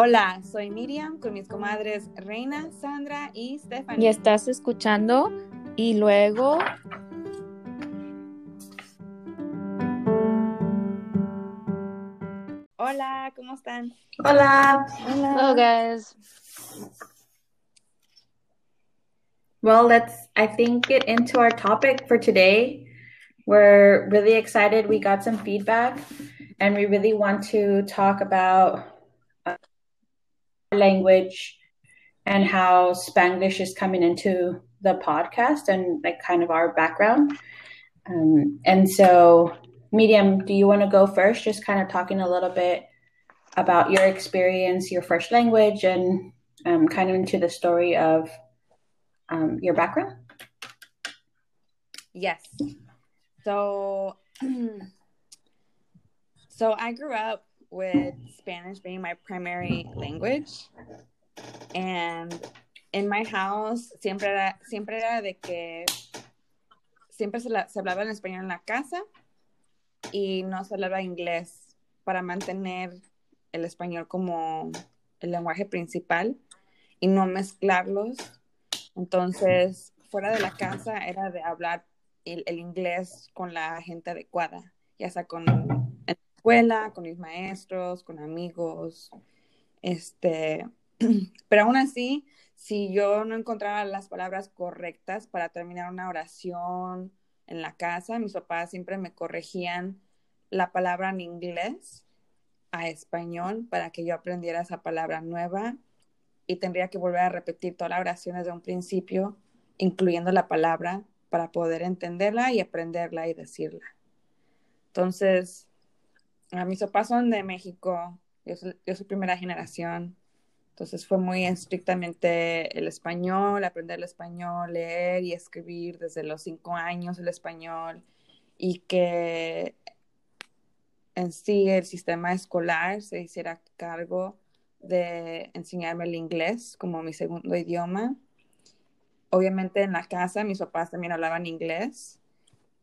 Hola, soy Miriam con mis comadres Reina, Sandra y Stephanie. Y estás escuchando y luego... Hola, ¿cómo están? Hola. Hola. Hello guys. Well, let's, I think, get into our topic for today. We're really excited. We got some feedback and we really want to talk about language and how Spanglish is coming into the podcast and like kind of our background. Um, and so, Miriam, do you want to go first? Just kind of talking a little bit about your experience, your first language, and um, kind of into the story of um, your background. Yes. So, so I grew up with Spanish being my primary language, and in my house siempre era, siempre era de que siempre se, la, se hablaba en español en la casa y no se hablaba inglés para mantener el español como el lenguaje principal y no mezclarlos. Entonces, fuera de la casa era de hablar el, el inglés con la gente adecuada, ya sea con escuela, con mis maestros, con amigos, este, pero aún así, si yo no encontraba las palabras correctas para terminar una oración en la casa, mis papás siempre me corregían la palabra en inglés a español para que yo aprendiera esa palabra nueva y tendría que volver a repetir toda la oración desde un principio, incluyendo la palabra para poder entenderla y aprenderla y decirla. Entonces, a mis papás son de México, yo soy, yo soy primera generación, entonces fue muy estrictamente el español, aprender el español, leer y escribir desde los cinco años el español y que en sí el sistema escolar se hiciera cargo de enseñarme el inglés como mi segundo idioma. Obviamente en la casa mis papás también hablaban inglés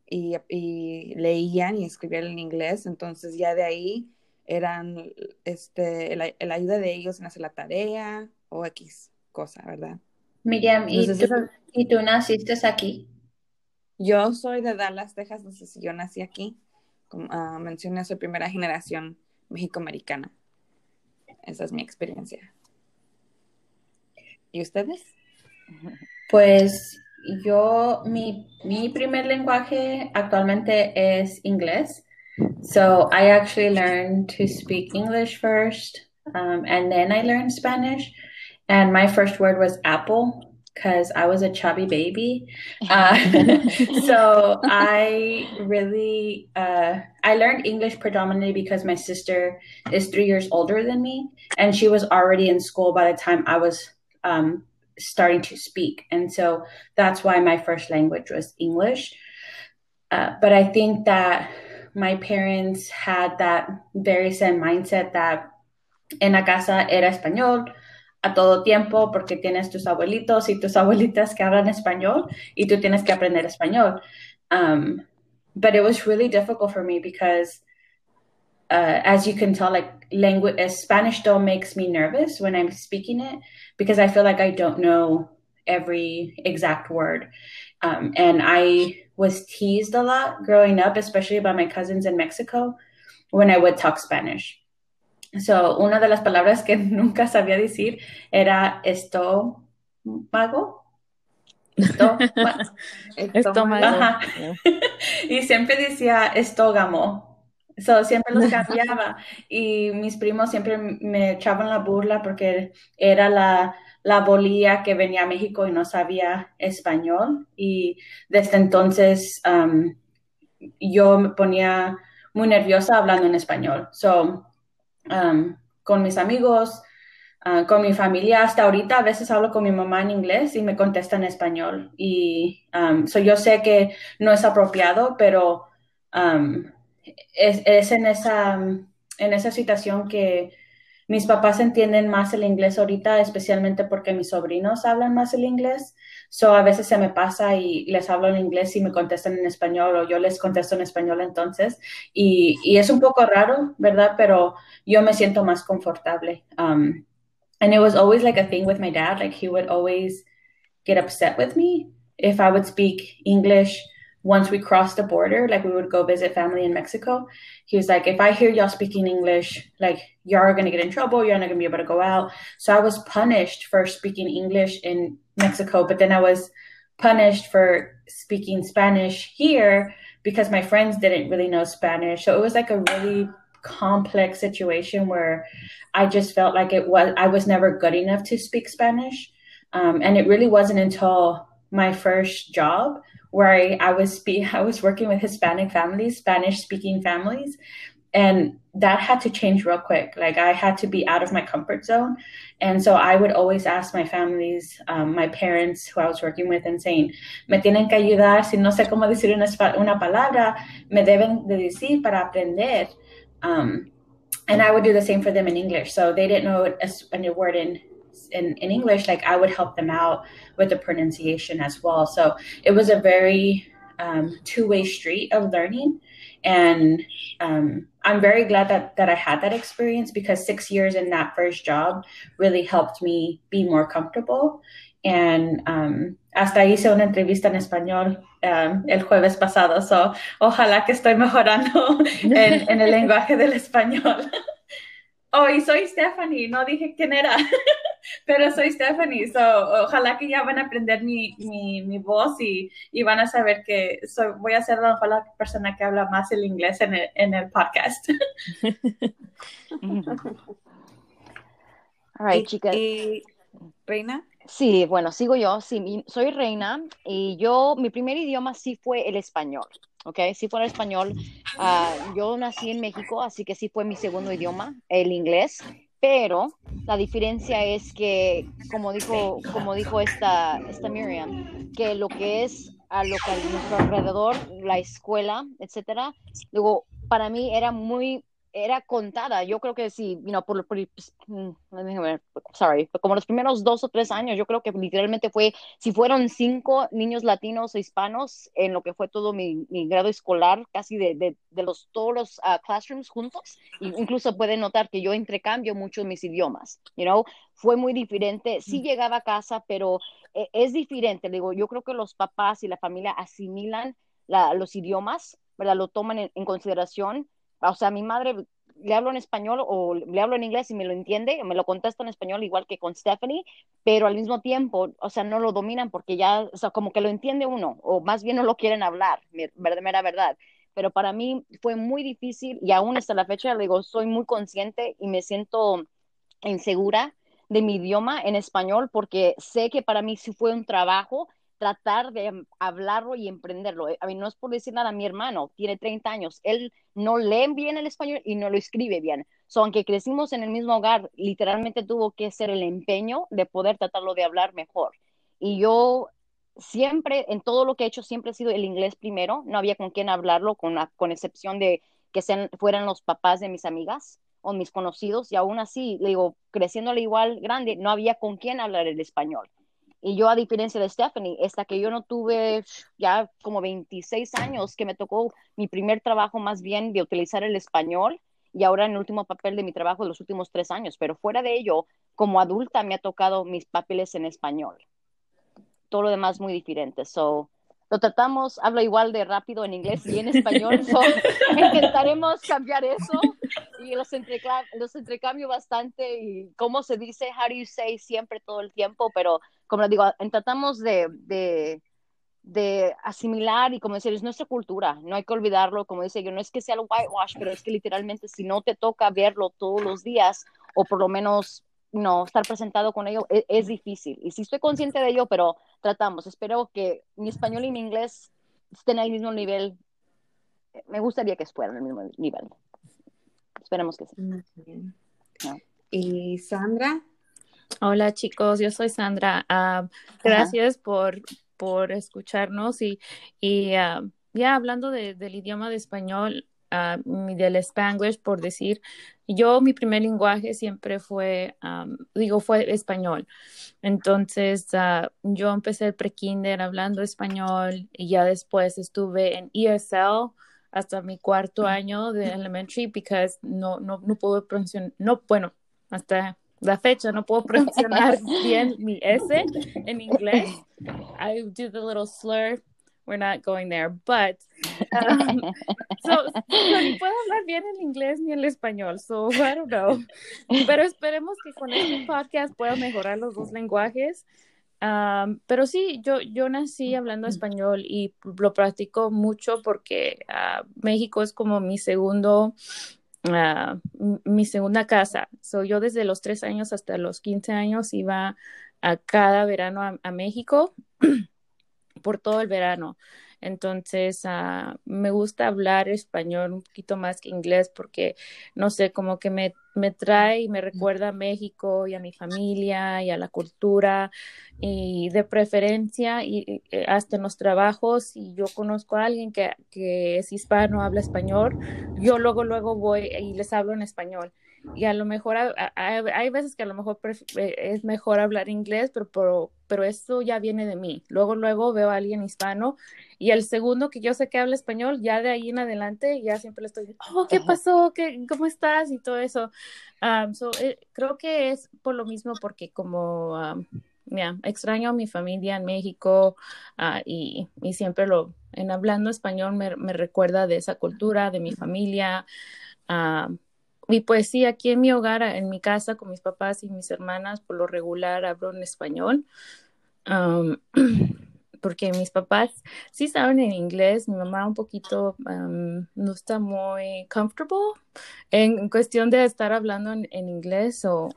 y, y leían y escribían en inglés, entonces ya de ahí eran este, el ayuda de ellos en hacer la tarea o X cosa, ¿verdad? Miriam, ¿y, tú, ¿y tú naciste aquí? Yo soy de Dallas, Texas, entonces yo nací aquí. Como ah, mencioné, soy primera generación mexicoamericana. Esa es mi experiencia. ¿Y ustedes? Pues yo, mi, mi primer lenguaje actualmente es inglés. So I actually learned to speak English first, um, and then I learned Spanish. And my first word was apple because I was a chubby baby. Uh, so I really uh, I learned English predominantly because my sister is three years older than me, and she was already in school by the time I was um, starting to speak, and so that's why my first language was English. Uh, but I think that my parents had that very same mindset that en la casa era español a todo tiempo porque tienes tus abuelitos y tus abuelitas que hablan español y tú tienes que aprender español. Um, but it was really difficult for me because, uh, as you can tell, like language, uh, Spanish still makes me nervous when I'm speaking it because I feel like I don't know every exact word. Um, and I was teased a lot growing up, especially by my cousins in Mexico when I would talk Spanish. So, una de las palabras que nunca sabía decir era estómago. Estómago. Estómago. Ajá. y siempre decía estógamo. So, siempre los cambiaba. y mis primos siempre me echaban la burla porque era la, la bolía que venía a México y no sabía español. Y desde entonces um, yo me ponía muy nerviosa hablando en español. So, um, con mis amigos, uh, con mi familia. Hasta ahorita a veces hablo con mi mamá en inglés y me contesta en español. Y um, so yo sé que no es apropiado, pero um, es, es, en, esa, en esa situación que mis papás entienden más el inglés ahorita, especialmente porque mis sobrinos hablan más el inglés. So a veces se me pasa y les hablo en inglés y me contestan en español o yo les contesto en español entonces. Y, y es un poco raro, ¿verdad? Pero yo me siento más confortable. Um, and it was always like a thing with my dad. Like he would always get upset with me if I would speak English once we crossed the border, like we would go visit family in Mexico, he was like, if I hear y'all speaking English, like y'all are gonna get in trouble, you're not gonna be able to go out. So I was punished for speaking English in Mexico, but then I was punished for speaking Spanish here because my friends didn't really know Spanish. So it was like a really complex situation where I just felt like it was I was never good enough to speak Spanish. Um, and it really wasn't until my first job where I, I was I was working with Hispanic families, Spanish speaking families, and that had to change real quick. Like I had to be out of my comfort zone, and so I would always ask my families, um, my parents who I was working with, and saying, "Me tienen que ayudar. Si no sé cómo decir una, una palabra, me deben de decir para aprender." Um, and I would do the same for them in English. So they didn't know a, a word in in, in English, like I would help them out with the pronunciation as well. So it was a very um, two way street of learning. And um, I'm very glad that, that I had that experience because six years in that first job really helped me be more comfortable. And um, hasta hice una entrevista en español um, el jueves pasado. So, ojalá que estoy mejorando en, en el lenguaje del español. Oh, y soy Stephanie, no dije quién era, pero soy Stephanie, so, ojalá que ya van a aprender mi, mi, mi voz y, y, van a saber que soy, voy a ser la, la persona que habla más el inglés en el, en el podcast. All right, chicas. ¿Y, Reina? Sí, bueno, sigo yo. Sí, soy Reina y yo, mi primer idioma sí fue el español. ¿Ok? Sí fue el español. Uh, yo nací en México, así que sí fue mi segundo idioma, el inglés. Pero la diferencia es que, como dijo, como dijo esta, esta Miriam, que lo que es a lo que nuestro alrededor, la escuela, etcétera, luego para mí era muy era contada. Yo creo que sí, you know, por, por, pues, mm, sorry, como los primeros dos o tres años, yo creo que literalmente fue, si fueron cinco niños latinos o hispanos en lo que fue todo mi, mi grado escolar, casi de, de, de los, todos los uh, classrooms juntos, incluso pueden notar que yo entrecambio mucho mis idiomas, you know, fue muy diferente. Sí llegaba a casa, pero e, es diferente. Digo, yo creo que los papás y la familia asimilan la, los idiomas, ¿verdad? Lo toman en, en consideración o sea, mi madre le hablo en español o le hablo en inglés y me lo entiende, me lo contesta en español igual que con Stephanie, pero al mismo tiempo, o sea, no lo dominan porque ya, o sea, como que lo entiende uno, o más bien no lo quieren hablar, mera verdad. Pero para mí fue muy difícil y aún hasta la fecha, le digo, soy muy consciente y me siento insegura de mi idioma en español porque sé que para mí sí fue un trabajo tratar de hablarlo y emprenderlo. A mí no es por decir nada, mi hermano tiene 30 años, él no lee bien el español y no lo escribe bien. So, aunque crecimos en el mismo hogar, literalmente tuvo que ser el empeño de poder tratarlo de hablar mejor. Y yo siempre, en todo lo que he hecho, siempre he sido el inglés primero, no había con quién hablarlo, con, con excepción de que sean, fueran los papás de mis amigas o mis conocidos, y aún así, le digo, creciéndole igual grande, no había con quién hablar el español. Y yo, a diferencia de Stephanie, hasta que yo no tuve ya como 26 años, que me tocó mi primer trabajo más bien de utilizar el español y ahora en el último papel de mi trabajo de los últimos tres años. Pero fuera de ello, como adulta me ha tocado mis papeles en español. Todo lo demás muy diferente. So, lo tratamos, hablo igual de rápido en inglés y en español. So, intentaremos cambiar eso y los, los entrecambio bastante y cómo se dice, how do you say siempre todo el tiempo, pero como les digo, tratamos de, de, de, asimilar y como decir, es nuestra cultura, no hay que olvidarlo, como dice yo, no es que sea el whitewash, pero es que literalmente si no te toca verlo todos los días o por lo menos no estar presentado con ello es, es, difícil. Y sí estoy consciente de ello, pero tratamos. Espero que mi español y mi inglés estén al mismo nivel. Me gustaría que fueran al mismo nivel. Esperemos que sí. ¿Y Sandra? Hola chicos, yo soy Sandra. Ah, gracias por, por escucharnos y, y ah, ya hablando del idioma de español, uh, del spanglish, por decir, yo mi primer lenguaje siempre fue, digo, fue español. Entonces, uh, yo empecé el pre-kinder hablando español y ya después estuve en ESL hasta mi cuarto año de elementary because no, no, no puedo pronunciar, no, bueno, hasta la fecha no puedo pronunciar bien mi S en inglés. I do the little slur we're not going there, but um, so, no, ni puedo hablar bien el inglés ni el español, so I don't know. Pero esperemos que con este podcast pueda mejorar los dos lenguajes. Um, pero sí, yo, yo nací hablando español y lo practico mucho porque uh, México es como mi segundo, uh, mi segunda casa. So, yo desde los tres años hasta los 15 años iba a cada verano a México. por todo el verano. Entonces, uh, me gusta hablar español un poquito más que inglés porque, no sé, como que me, me trae y me recuerda a México y a mi familia y a la cultura y de preferencia y, hasta en los trabajos, si yo conozco a alguien que, que es hispano, habla español, yo luego, luego voy y les hablo en español. Y a lo mejor hay veces que a lo mejor eh, es mejor hablar inglés, pero, pero, pero eso ya viene de mí. Luego, luego veo a alguien hispano y el segundo que yo sé que habla español, ya de ahí en adelante, ya siempre le estoy diciendo, oh, ¿qué pasó? ¿Qué, ¿Cómo estás? Y todo eso. Um, so, eh, creo que es por lo mismo porque como... Um, extraño a mi familia en México uh, y, y, siempre lo, en hablando español me, me, recuerda de esa cultura, de mi familia. Uh, y pues sí, aquí en mi hogar, en mi casa, con mis papás y mis hermanas, por lo regular hablo en español. porque mis papás sí saben en inglés, mi mamá un poquito no está muy comfortable en cuestión de estar hablando en, inglés o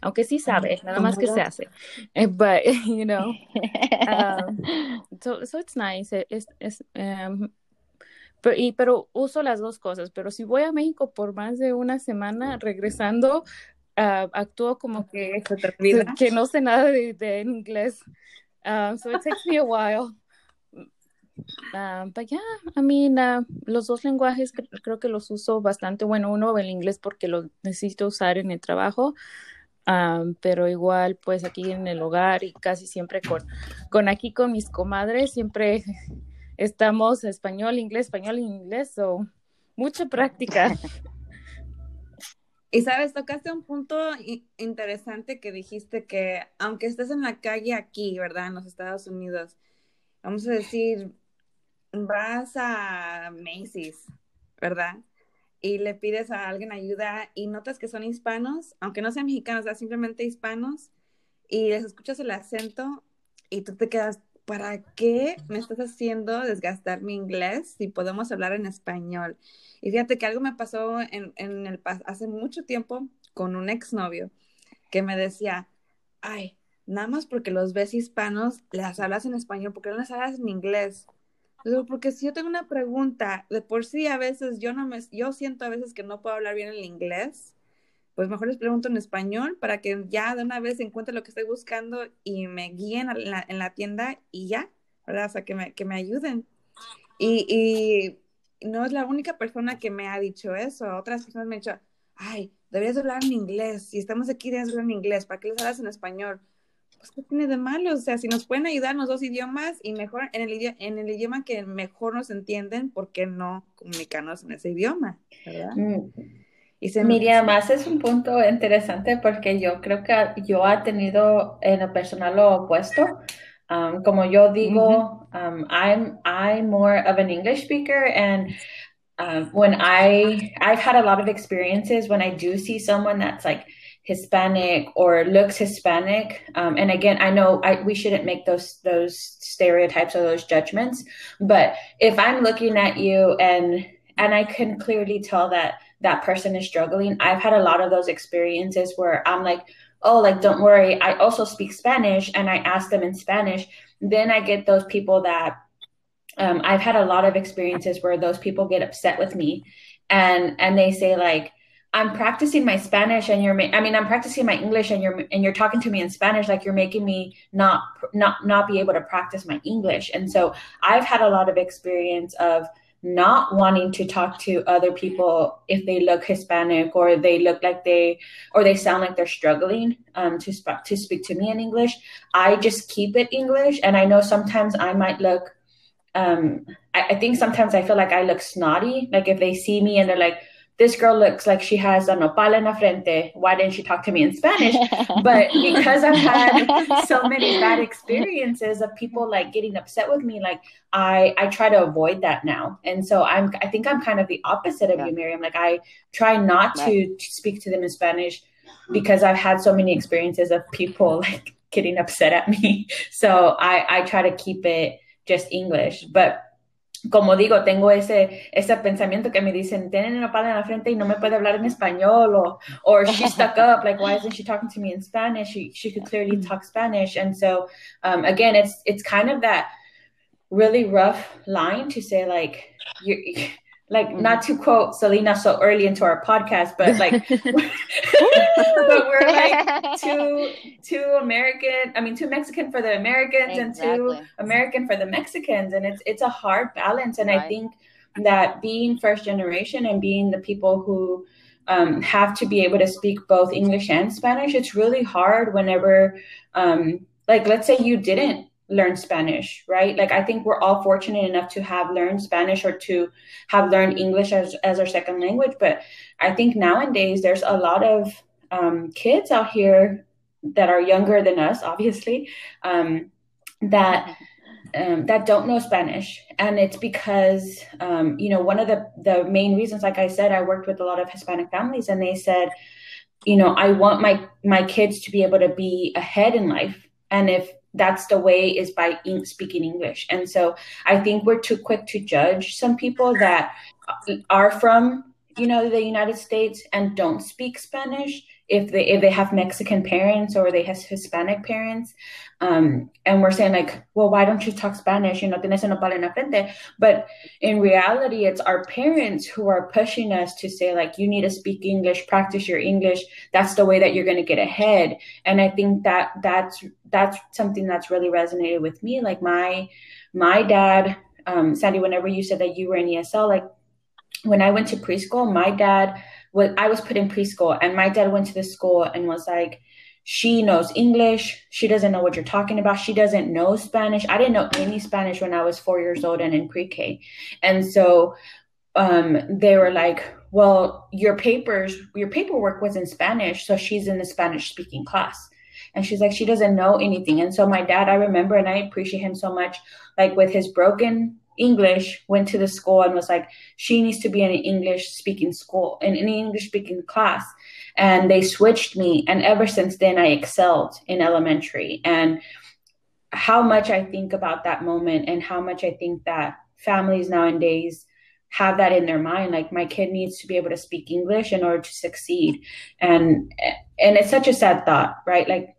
aunque sí sabe, nada más que se hace. Eh, but, you know, so, so it's nice. Pero, y, pero uso las dos cosas, pero si voy a México por más de una semana, regresando, uh, actúo como que, que no sé nada de, de inglés. Uh, so it takes me a while. Uh, but yeah, I mean, uh, los dos lenguajes creo que los uso bastante. Bueno, uno el inglés porque lo necesito usar en el trabajo, um, pero igual pues aquí en el hogar y casi siempre con, con aquí con mis comadres, siempre estamos español, inglés, español, inglés, o mucha práctica. Y sabes, tocaste un punto interesante que dijiste que aunque estés en la calle aquí, ¿verdad? En los Estados Unidos, vamos a decir, vas a Macy's, ¿verdad? Y le pides a alguien ayuda y notas que son hispanos, aunque no sean mexicanos, o simplemente hispanos, y les escuchas el acento y tú te quedas, ¿para qué me estás haciendo desgastar mi inglés si podemos hablar en español? Y fíjate que algo me pasó en, en el hace mucho tiempo con un exnovio que me decía, ay, nada más porque los ves hispanos, les hablas en español, ¿por qué no les hablas en inglés? porque si yo tengo una pregunta, de por sí a veces yo no me, yo siento a veces que no puedo hablar bien el inglés, pues mejor les pregunto en español para que ya de una vez encuentre lo que estoy buscando y me guíen en la, tienda y ya, ¿verdad? O sea, que me, que me ayuden. Y, y, no es la única persona que me ha dicho eso. Otras personas me han dicho, ay, deberías hablar en inglés. Si estamos aquí, debes hablar en inglés. ¿Para qué les hablas en español? Pues, ¿qué tiene de malo? O sea, si nos pueden ayudar en los dos idiomas y mejor en el, en el idioma que mejor nos entienden, ¿por qué no comunicarnos en ese idioma? ¿Verdad? Mm. Y Miriam, más es un punto interesante porque yo creo que yo ha tenido en lo personal lo opuesto. Um, como yo digo, um, I'm I'm more of an English speaker, and um, when I I've had a lot of experiences when I do see someone that's like Hispanic or looks Hispanic, um, and again, I know I, we shouldn't make those those stereotypes or those judgments, but if I'm looking at you and and I can clearly tell that that person is struggling. I've had a lot of those experiences where I'm like, oh, like, don't worry. I also speak Spanish and I ask them in Spanish. Then I get those people that um, I've had a lot of experiences where those people get upset with me and, and they say like, I'm practicing my Spanish and you're, ma- I mean, I'm practicing my English and you're, and you're talking to me in Spanish, like you're making me not, not, not be able to practice my English. And so I've had a lot of experience of not wanting to talk to other people if they look Hispanic or they look like they or they sound like they're struggling um, to sp- to speak to me in English. I just keep it English, and I know sometimes I might look. Um, I, I think sometimes I feel like I look snotty. Like if they see me and they're like, this girl looks like she has an nopal en la frente. Why didn't she talk to me in Spanish? but because I've had so many bad experiences of people like getting upset with me, like I I try to avoid that now. And so I'm I think I'm kind of the opposite of yeah. you, Miriam. Like I try not right. to speak to them in Spanish because I've had so many experiences of people like getting upset at me. So I I try to keep it just English. But como digo, tengo ese, ese pensamiento que me dicen, tienen una pala en la frente y no me puede hablar en español, o or she's stuck up, like, why isn't she talking to me in Spanish? She, she could clearly mm. talk Spanish. And so, um, again, it's, it's kind of that really rough line to say, like, you like mm-hmm. not to quote Selena so early into our podcast, but like, but we're like too too American. I mean, two Mexican for the Americans exactly. and two American for the Mexicans, and it's it's a hard balance. And right. I think that being first generation and being the people who um, have to be able to speak both English and Spanish, it's really hard whenever, um, like, let's say you didn't learn Spanish, right? Like I think we're all fortunate enough to have learned Spanish or to have learned English as, as our second language. But I think nowadays there's a lot of um, kids out here that are younger than us, obviously, um, that um, that don't know Spanish, and it's because um, you know one of the the main reasons, like I said, I worked with a lot of Hispanic families, and they said, you know, I want my my kids to be able to be ahead in life, and if that's the way is by speaking English. And so I think we're too quick to judge some people that are from you know the United States and don't speak Spanish if they if they have Mexican parents or they have Hispanic parents, um, and we're saying like, well, why don't you talk Spanish? You know, tienes en la frente. But in reality, it's our parents who are pushing us to say like, you need to speak English, practice your English. That's the way that you're going to get ahead. And I think that that's that's something that's really resonated with me. Like my my dad, um, Sandy, whenever you said that you were in ESL, like when I went to preschool, my dad was I was put in preschool, and my dad went to the school and was like, she knows English. She doesn't know what you're talking about. She doesn't know Spanish. I didn't know any Spanish when I was four years old and in pre-K, and so um, they were like, "Well, your papers, your paperwork was in Spanish, so she's in the Spanish-speaking class." And she's like, she doesn't know anything. And so my dad, I remember, and I appreciate him so much, like with his broken English, went to the school and was like, she needs to be in an English speaking school, in an English speaking class. And they switched me. And ever since then, I excelled in elementary. And how much I think about that moment and how much I think that families nowadays have that in their mind like my kid needs to be able to speak english in order to succeed and and it's such a sad thought right like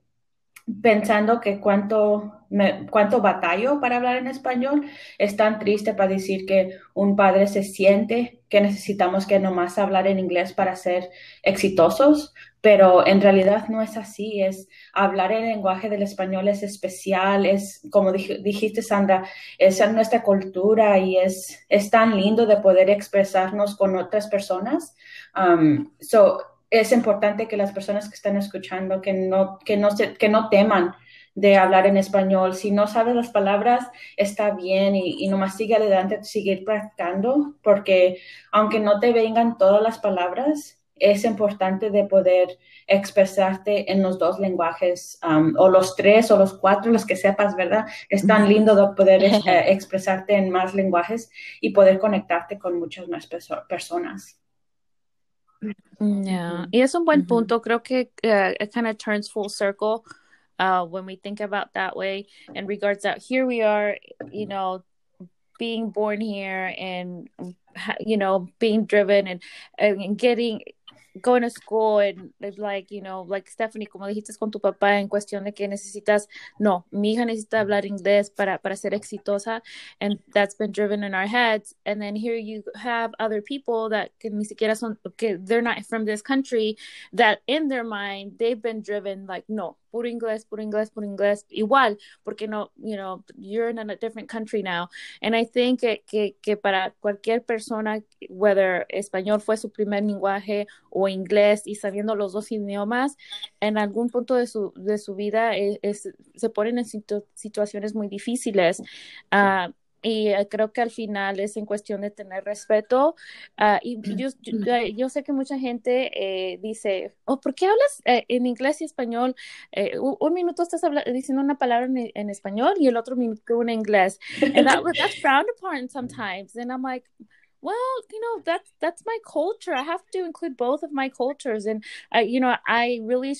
pensando que cuánto, me, cuánto batallo para hablar en español, es tan triste para decir que un padre se siente que necesitamos que nomás hablar en inglés para ser exitosos, pero en realidad no es así, es hablar el lenguaje del español es especial, es como dijiste Sandra, es nuestra cultura y es, es tan lindo de poder expresarnos con otras personas. Um, so, es importante que las personas que están escuchando que no, que no, se, que no teman de hablar en español. Si no sabes las palabras, está bien y, y nomás sigue adelante, seguir practicando, porque aunque no te vengan todas las palabras, es importante de poder expresarte en los dos lenguajes, um, o los tres o los cuatro, los que sepas, ¿verdad? Es tan lindo de poder eh, expresarte en más lenguajes y poder conectarte con muchas más personas. Yeah, y es un buen punto. Creo que uh, it kind of turns full circle uh, when we think about that way. In regards that here we are, you know, being born here and you know being driven and and getting going to school and like you know like Stephanie como dijiste con tu papá en cuestión de que necesitas no mi hija necesita hablar inglés para para ser exitosa and that's been driven in our heads and then here you have other people that que ni siquiera son que they're not from this country that in their mind they've been driven like no puro inglés, puro inglés, puro inglés, igual, porque no, you know, you're in a different country now. And I think que, que, que para cualquier persona, whether español fue su primer lenguaje o inglés y sabiendo los dos idiomas, en algún punto de su, de su vida es, es, se ponen en situ situaciones muy difíciles. Uh, y eh, creo que al final es en cuestión de tener respeto. Uh, y yo, yo, yo, sé que mucha gente eh, dice, oh, ¿por qué hablas eh, en inglés y español? Eh, un, un, minuto estás diciendo una palabra en, en, español y el otro minuto en inglés. And that, that's frowned upon sometimes. And I'm like, well you know that's that's my culture. I have to include both of my cultures. And i you know i really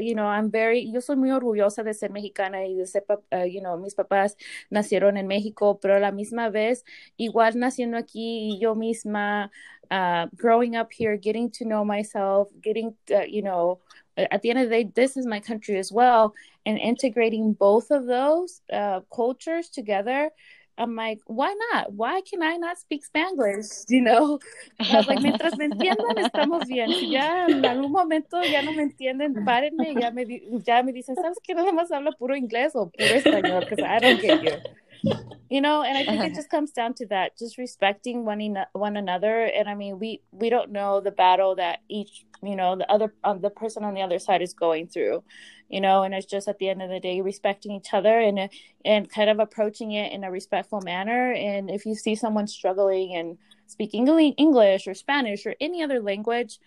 you know i'm very yo soy muy orgullosa de ser mexicana y de ser uh, you know mis papás nacieron en méxico pero a la misma vez igual naciendo aquí y yo misma uh, growing up here getting to know myself getting uh, you know at the end of the day this is my country as well. And integrating both of those uh, cultures together I'm like, why not? Why can I not speak Spanglish? You know, I was like, mientras me entiendan, estamos bien. Si ya en algún momento ya no me entienden, párenme, ya me, ya me dicen, ¿sabes qué? Nada más habla puro inglés o puro español, because I don't get you. You know, and I think it just comes down to that, just respecting one, one another. And I mean, we, we don't know the battle that each, you know, the other, um, the person on the other side is going through you know and it's just at the end of the day respecting each other and and kind of approaching it in a respectful manner. And if you see someone struggling and speaking english or spanish or any other language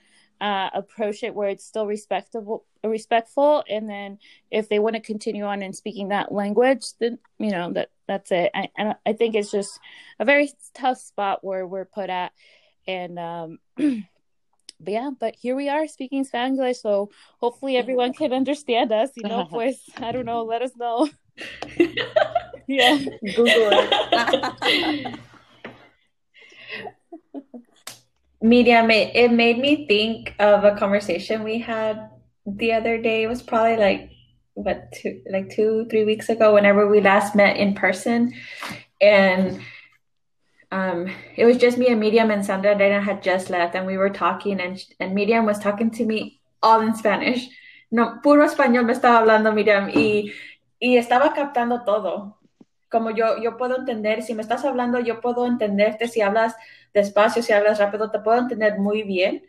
uh, approach it where it's still respectable respectful. And then if they want to continue on in speaking that language then you know that that's it. I, I think it's just a very tough spot where we're put at. And um but yeah, but here we are speaking Spanglish, so hopefully everyone can understand us. You know, pues I don't know, let us know. yeah, Google it. Miriam, it, it made me think of a conversation we had the other day. It was probably like what two like two three weeks ago whenever we last met in person and um, it was just me and Medium and Sandra Dana had just left and we were talking and, and Medium was talking to me all in Spanish. No, puro español me estaba hablando Medium y, y estaba captando todo. Como yo, yo puedo entender, si me estás hablando, yo puedo entenderte, si hablas despacio, si hablas rápido, te puedo entender muy bien,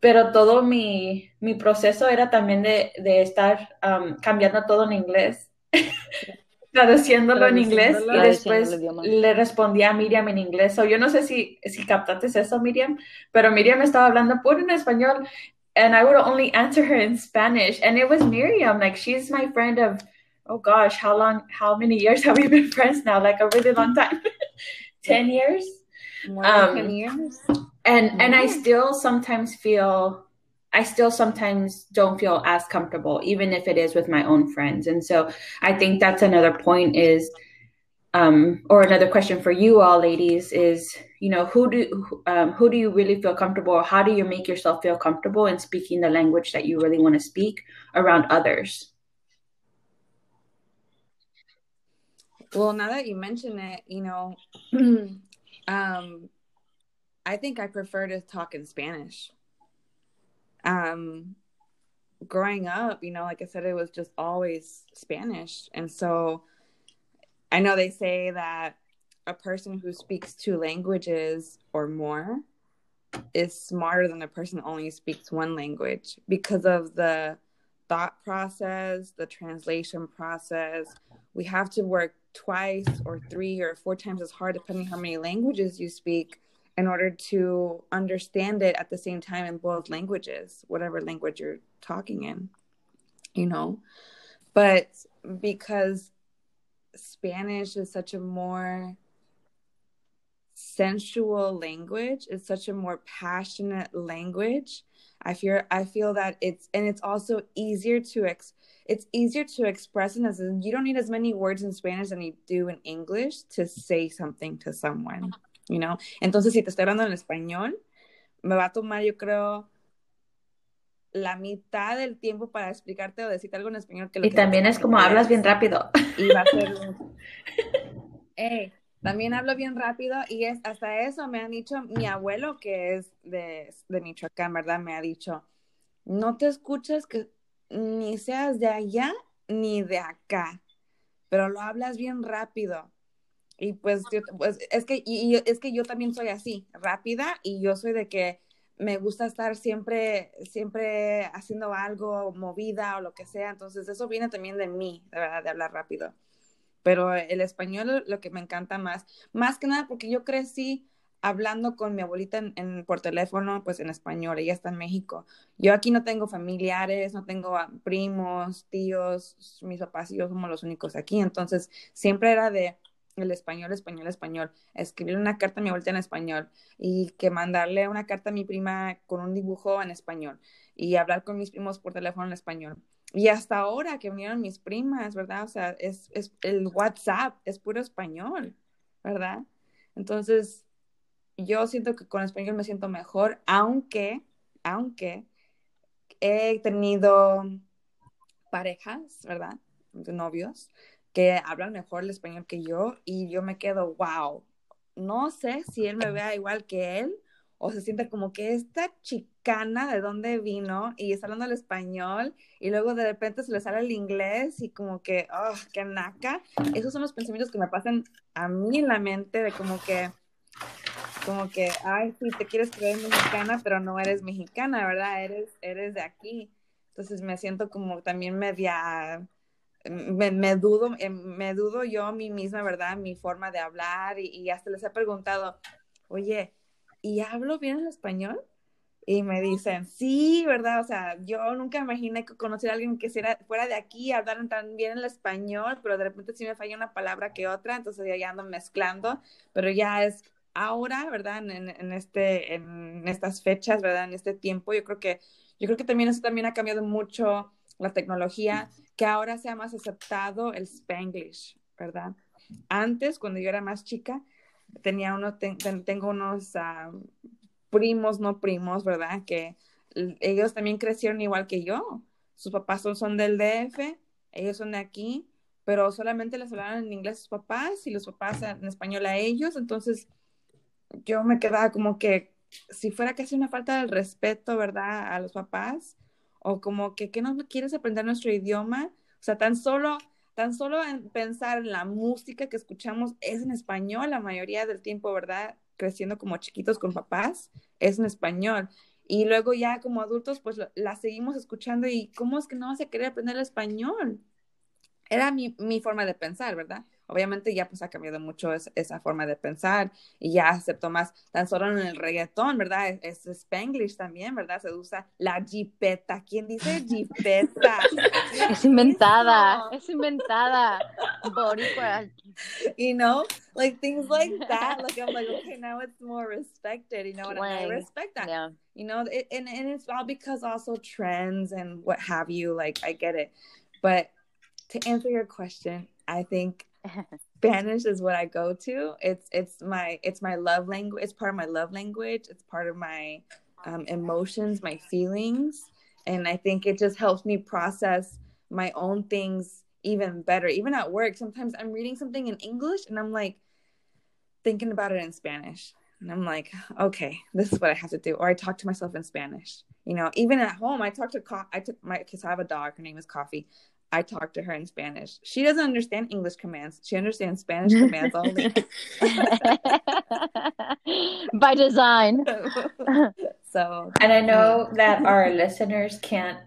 pero todo mi, mi proceso era también de, de estar um, cambiando todo en inglés. traduciéndolo en inglés y después le respondí a Miriam en inglés. So, yo no sé si, si captaste eso, Miriam, pero Miriam estaba hablando puro en español and I would only answer her in Spanish. And it was Miriam, like she's my friend of, oh gosh, how long, how many years have we been friends now? Like a really long time. 10 years? More um, 10 years? And, yeah. and I still sometimes feel I still sometimes don't feel as comfortable, even if it is with my own friends. And so I think that's another point is, um, or another question for you all ladies is, you know, who do, um, who do you really feel comfortable or how do you make yourself feel comfortable in speaking the language that you really want to speak around others? Well, now that you mention it, you know, um, I think I prefer to talk in Spanish um growing up you know like i said it was just always spanish. And so i know they say that a person who speaks two languages or more is smarter than a person only speaks one language because of the thought process the translation process. We have to work twice or three or four times as hard depending how many languages you speak in order to understand it at the same time in both languages, whatever language you're talking in, you know. But because Spanish is such a more sensual language, it's such a more passionate language. I feel I feel that it's and it's also easier to ex it's easier to express in as you don't need as many words in Spanish than you do in English to say something to someone you know? Entonces, si te estoy hablando en español, me va a tomar, yo creo, la mitad del tiempo para explicarte o decirte algo en español que lo Y también es como hablas bien rápido. Y va a ser eh, también hablo bien rápido y es hasta eso me han dicho mi abuelo que es de, de Michoacán, ¿verdad? Me ha dicho, no te escuchas que ni seas de allá ni de acá, pero lo hablas bien rápido. Y pues, pues es, que, y, es que yo también soy así, rápida, y yo soy de que me gusta estar siempre, siempre haciendo algo, movida o lo que sea. Entonces, eso viene también de mí, de verdad, de hablar rápido. Pero el español lo que me encanta más, más que nada porque yo crecí hablando con mi abuelita en, por teléfono, pues en español, ella está en México. Yo aquí no tengo familiares, no tengo primos, tíos, mis papás y yo somos los únicos aquí, entonces siempre era de el español, español, español, escribirle una carta a mi abuelita en español y que mandarle una carta a mi prima con un dibujo en español y hablar con mis primos por teléfono en español. Y hasta ahora que vinieron mis primas, ¿verdad? O sea, es, es el WhatsApp, es puro español, ¿verdad? Entonces, yo siento que con español me siento mejor, aunque, aunque he tenido parejas, ¿verdad? Novios, que hablan mejor el español que yo y yo me quedo, wow, no sé si él me vea igual que él o se siente como que esta chicana de dónde vino y está hablando el español y luego de repente se le sale el inglés y como que, oh, qué naca. Esos son los pensamientos que me pasan a mí en la mente de como que como que, ay, sí, te quieres creer mexicana, pero no eres mexicana, ¿verdad? Eres, eres de aquí. Entonces me siento como también media, me, dudo, eh, me dudo yo a mí misma, ¿verdad? Mi forma de hablar y, hasta les he preguntado, oye, ¿y hablo bien el español? Y me dicen, sí, ¿verdad? O sea, yo nunca imaginé conocer a alguien que fuera de aquí, hablaran tan bien el español, pero de repente sí me falla una palabra que otra, entonces ya ando mezclando, pero ya es ahora, ¿verdad? En, este, en estas fechas, ¿verdad? En este tiempo, yo creo que, yo creo que también eso también ha cambiado mucho la tecnología, que ahora sea más aceptado el Spanglish, ¿verdad? Antes, cuando yo era más chica, tenía uno, tengo unos ah, primos, no primos, ¿verdad? Que ellos también crecieron igual que yo. Sus papás son, son del DF, ellos son de aquí, pero solamente les hablaban en inglés a sus papás y los papás en español a ellos. Entonces, yo me quedaba como que si fuera casi una falta del respeto, ¿verdad? A los papás, o como que, ¿qué no quieres aprender nuestro idioma? O sea, tan solo, tan solo en pensar en la música que escuchamos es en español la mayoría del tiempo, ¿verdad? Creciendo como chiquitos con papás, es en español. Y luego ya como adultos, pues la seguimos escuchando y ¿cómo es que no vas a querer aprender el español? Era mi, mi forma de pensar, ¿verdad? Obviamente ya pues ha cambiado mucho esa forma de pensar y ya acepto más, tan solo en el reggaetón, ¿verdad? Es, Spanglish también, ¿verdad? Se usa la jipeta. ¿Quién dice jipeta? es inventada, es inventada. You know, like things like that. Like I'm like, okay, now it's more respected, you know, and I respect that. Yeah. You know, it, and, and it's all because also trends and what have you, like I get it. But to answer your question, I think Spanish is what I go to. It's it's my it's my love language. It's part of my love language. It's part of my um, emotions, my feelings, and I think it just helps me process my own things even better. Even at work, sometimes I'm reading something in English and I'm like thinking about it in Spanish. And I'm like, okay, this is what I have to do. Or I talk to myself in Spanish. You know, even at home, I talk to co- I took my because I have a dog. Her name is Coffee. I talk to her in Spanish. She doesn't understand English commands. She understands Spanish commands only. By design. so, and I know that our listeners can't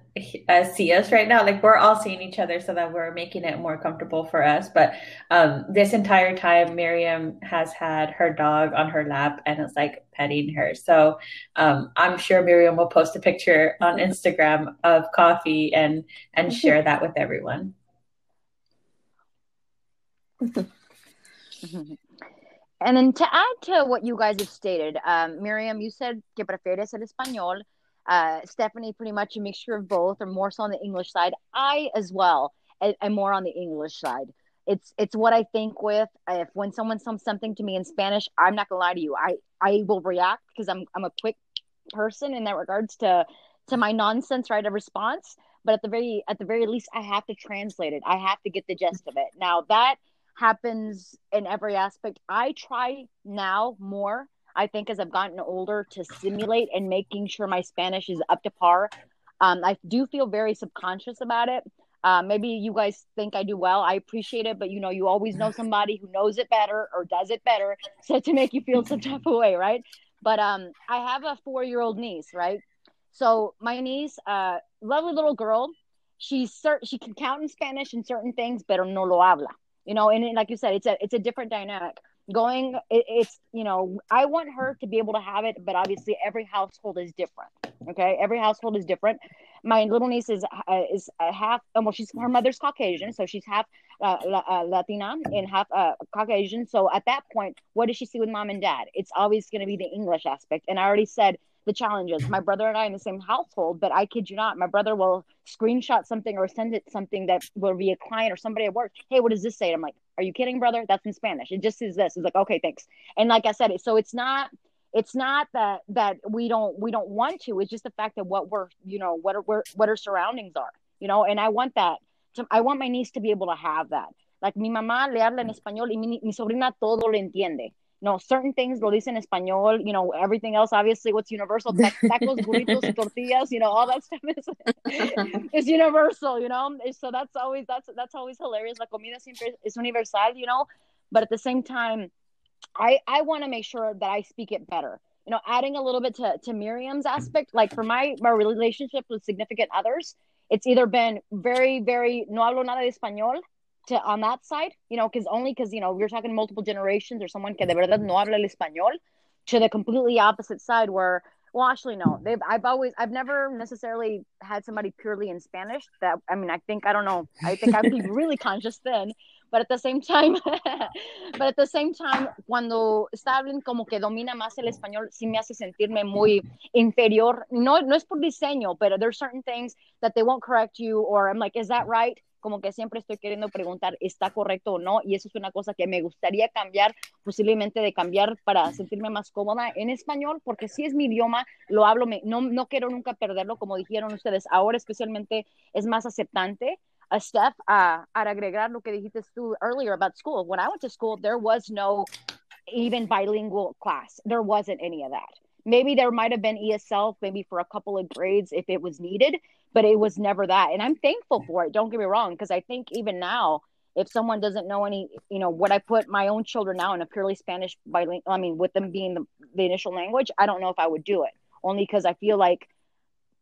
uh, see us right now. Like we're all seeing each other so that we're making it more comfortable for us. But um, this entire time, Miriam has had her dog on her lap and it's like petting her. So um, I'm sure Miriam will post a picture on Instagram of coffee and and share that with everyone. And then to add to what you guys have stated, um, Miriam, you said que prefieres el español. Uh, Stephanie, pretty much a mixture of both, or more so on the English side. I, as well, am more on the English side. It's it's what I think with. If when someone says something to me in Spanish, I'm not gonna lie to you. I I will react because I'm I'm a quick person in that regards to to my nonsense right of response. But at the very at the very least, I have to translate it. I have to get the gist of it. Now that happens in every aspect. I try now more, I think, as I've gotten older to simulate and making sure my Spanish is up to par. Um, I do feel very subconscious about it. Uh, maybe you guys think I do well. I appreciate it, but you know, you always know somebody who knows it better or does it better, so to make you feel some type of way, right? But um, I have a four-year-old niece, right? So my niece, uh, lovely little girl, she's cert- she can count in Spanish and certain things, pero no lo habla. You know, and like you said, it's a it's a different dynamic. Going, it, it's you know, I want her to be able to have it, but obviously every household is different. Okay, every household is different. My little niece is uh, is uh, half. Well, she's her mother's Caucasian, so she's half uh, uh, Latina and half uh, Caucasian. So at that point, what does she see with mom and dad? It's always going to be the English aspect. And I already said the challenges. My brother and I in the same household, but I kid you not, my brother will screenshot something or send it something that will be a client or somebody at work. Hey, what does this say? And I'm like, are you kidding, brother? That's in Spanish. It just says this. It's like, okay, thanks. And like I said, so it's not it's not that that we don't we don't want to. It's just the fact that what we're you know what are what our surroundings are. You know, and I want that. To, I want my niece to be able to have that. Like mi mamá le habla en español y mi, mi sobrina todo lo entiende no, certain things lo dice en español, you know, everything else, obviously, what's universal, tacos, burritos, tortillas, you know, all that stuff is, is universal, you know, so that's always, that's, that's always hilarious. La comida siempre es universal, you know, but at the same time, I, I want to make sure that I speak it better. You know, adding a little bit to, to Miriam's aspect, like for my, my relationship with significant others, it's either been very, very, no hablo nada de español, to on that side, you know, because only because you know we're talking multiple generations or someone que de verdad no habla el español, to the completely opposite side where well actually no. They've i've always i've never necessarily had somebody purely in spanish that i mean i think i don't know. I think i'd be really conscious then but at the same time but at the same time cuando está hablen como que domina más el español sí me hace sentirme muy inferior. No no es por diseño but there's certain things that they won't correct you or i'm like is that right como que siempre estoy queriendo preguntar, ¿está correcto o no? Y eso es una cosa que me gustaría cambiar, posiblemente de cambiar para sentirme más cómoda en español, porque si es mi idioma, lo hablo, me, no, no quiero nunca perderlo, como dijeron ustedes, ahora especialmente es más aceptante. A Steph, uh, para agregar lo que dijiste tú earlier about school, when I went to school, there was no even bilingual class. There wasn't any of that. Maybe there might have been ESL, maybe for a couple of grades if it was needed, but it was never that. And I'm thankful for it. Don't get me wrong, because I think even now, if someone doesn't know any, you know, what I put my own children now in a purely Spanish bilingual, I mean, with them being the, the initial language, I don't know if I would do it. Only because I feel like,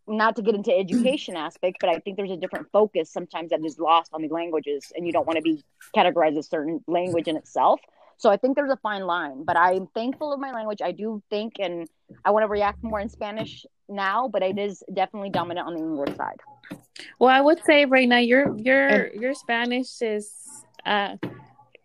not to get into education aspect, but I think there's a different focus sometimes that is lost on the languages, and you don't want to be categorized as certain language in itself. So I think there's a fine line, but I'm thankful of my language. I do think, and I want to react more in Spanish now, but it is definitely dominant on the English side. Well, I would say right now your your your Spanish is uh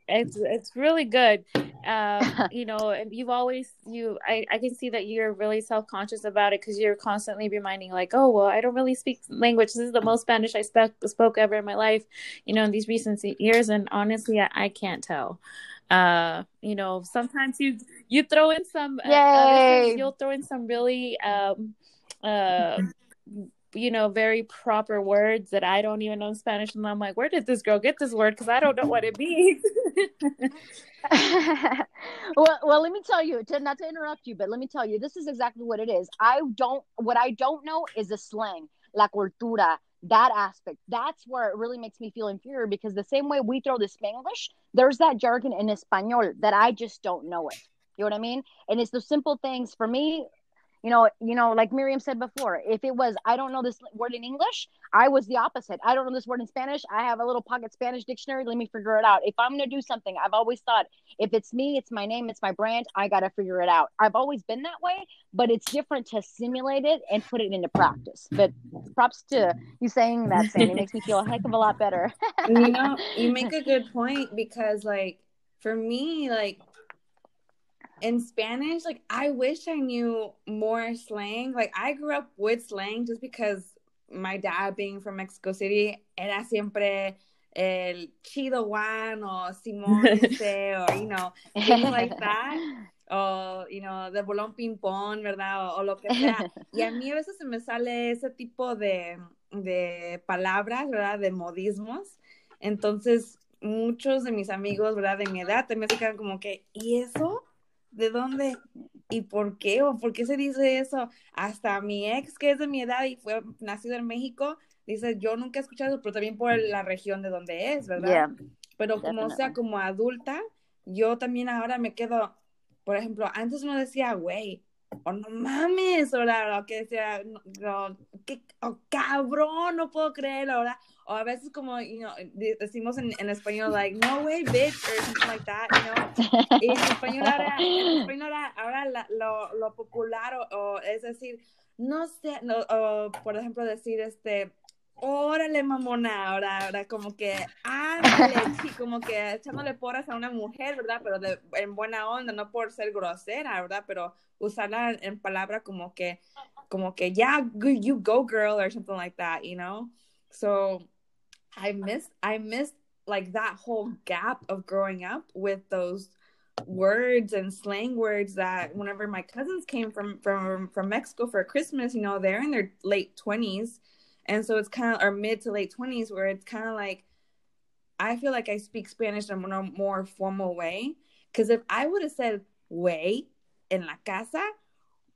it's it's really good. Uh, you know, and you've always you I, I can see that you're really self conscious about it because you're constantly reminding like, oh well, I don't really speak language. This is the most Spanish I spoke spoke ever in my life. You know, in these recent years, and honestly, I, I can't tell uh you know sometimes you you throw in some uh, you'll throw in some really um uh you know very proper words that i don't even know in spanish and i'm like where did this girl get this word? Because i don't know what it means. Well well let me tell you to not to interrupt you but let me tell you this is exactly what it is. I don't what i don't know is the slang la cultura that aspect. That's where it really makes me feel inferior because the same way we throw the spanglish there's that jargon in espanol that i just don't know it. You know what i mean? And it's the simple things. For me you know, you know, like Miriam said before, if it was I don't know this word in English, I was the opposite. I don't know this word in Spanish. I have a little pocket Spanish dictionary. Let me figure it out. If I'm gonna do something, I've always thought if it's me, it's my name, it's my brand, I gotta figure it out. I've always been that way, but it's different to simulate it and put it into practice. But props to you saying that, Sandy. makes me feel a heck of a lot better. you know, you make a good point because like for me, like in Spanish, like I wish I knew more slang. Like I grew up with slang just because my dad being from Mexico City era siempre el chido Juan or Simón or you know things like that. O, you know, de bolón ping pong, ¿verdad? O, o, lo que sea. Y a mí a veces se me sale ese tipo de, de palabras, ¿verdad? De modismos. Entonces, muchos de mis amigos, ¿verdad? De mi edad también se quedan como que, ¿y eso? ¿De dónde? ¿Y por qué? ¿O por qué se dice eso? Hasta mi ex, que es de mi edad y fue nacido en México, dice, yo nunca he escuchado, pero también por la región de donde es, ¿verdad? pero como sea, como adulta, yo también ahora me quedo, por ejemplo, antes uno decía, güey, o no mames, o la, que decía, no, que, oh, cabrón, no puedo creerlo, ¿verdad? O a veces como, you know, decimos en, en español, like, no way, bitch, or something like that, you know. Y en español ahora, en español ahora, lo, lo, popular o, o, es decir, no sé, no, o por ejemplo decir, este, órale, mamona, ahora, ahora como que, ándale, sí, como que echándole porras a una mujer, ¿verdad? Pero de, en buena onda, no por ser grosera, ¿verdad? Pero usarla en palabra como que, como que, yeah, you go girl, or something like that, you know? So, I miss, I miss like that whole gap of growing up with those words and slang words that whenever my cousins came from from from Mexico for Christmas, you know, they're in their late 20s and so it's kind of or mid to late 20s where it's kind of like i feel like i speak spanish in a more formal way. Because if i would have said way en la casa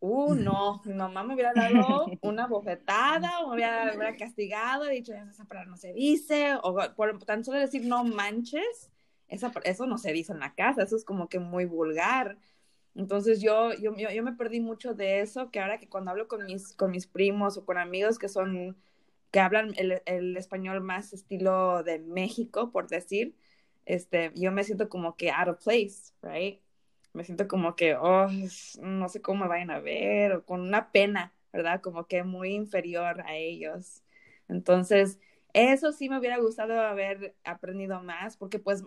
uh no mamá me hubiera dado una bofetada o me hubiera, hubiera castigado dicho esa palabra no se dice o por tan solo decir no manches esa, eso no se dice en la casa eso es como que muy vulgar. Entonces yo, yo, yo, yo me perdí mucho de eso, que ahora que cuando hablo con mis, con mis primos o con amigos que son que hablan el, el, español más estilo de México, por decir, este, yo me siento como que out of place, right? Me siento como que, oh, no sé cómo me vayan a ver, o con una pena, ¿verdad? Como que muy inferior a ellos. Entonces, eso sí me hubiera gustado haber aprendido más, porque pues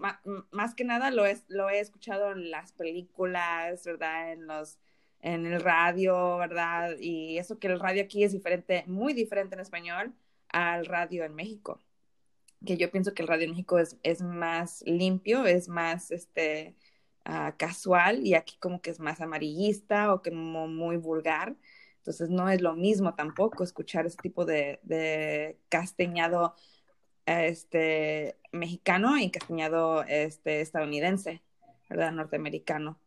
más que nada lo, es, lo he escuchado en las películas, ¿verdad? En los en el radio, ¿verdad? Y eso que el radio aquí es diferente, muy diferente en español al radio en México. Que yo pienso que el radio en México es, es más limpio, es más este, uh, casual y aquí como que es más amarillista o como muy vulgar. Entonces no es lo mismo tampoco escuchar ese tipo de, de casteñado este, mexicano y casteñado este, estadounidense, ¿verdad? Norteamericano.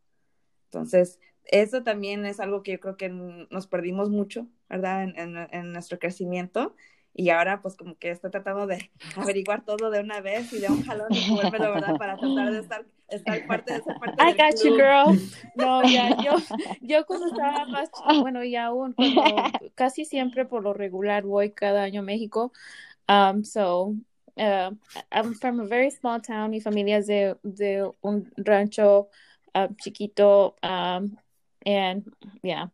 Entonces, eso también es algo que yo creo que nos perdimos mucho, ¿verdad? En nuestro crecimiento y ahora pues como que estoy tratando de averiguar todo de una vez y de un jalón y la ¿verdad? Para tratar de estar, estar parte de esa parte I got you, girl. No, ya, yo, yo cuando estaba más, bueno, y aún casi siempre por lo regular voy cada año a México. Um, so, uh, I'm from a very small town. Mi familia es de, de un rancho uh, chiquito. Um, and, yeah.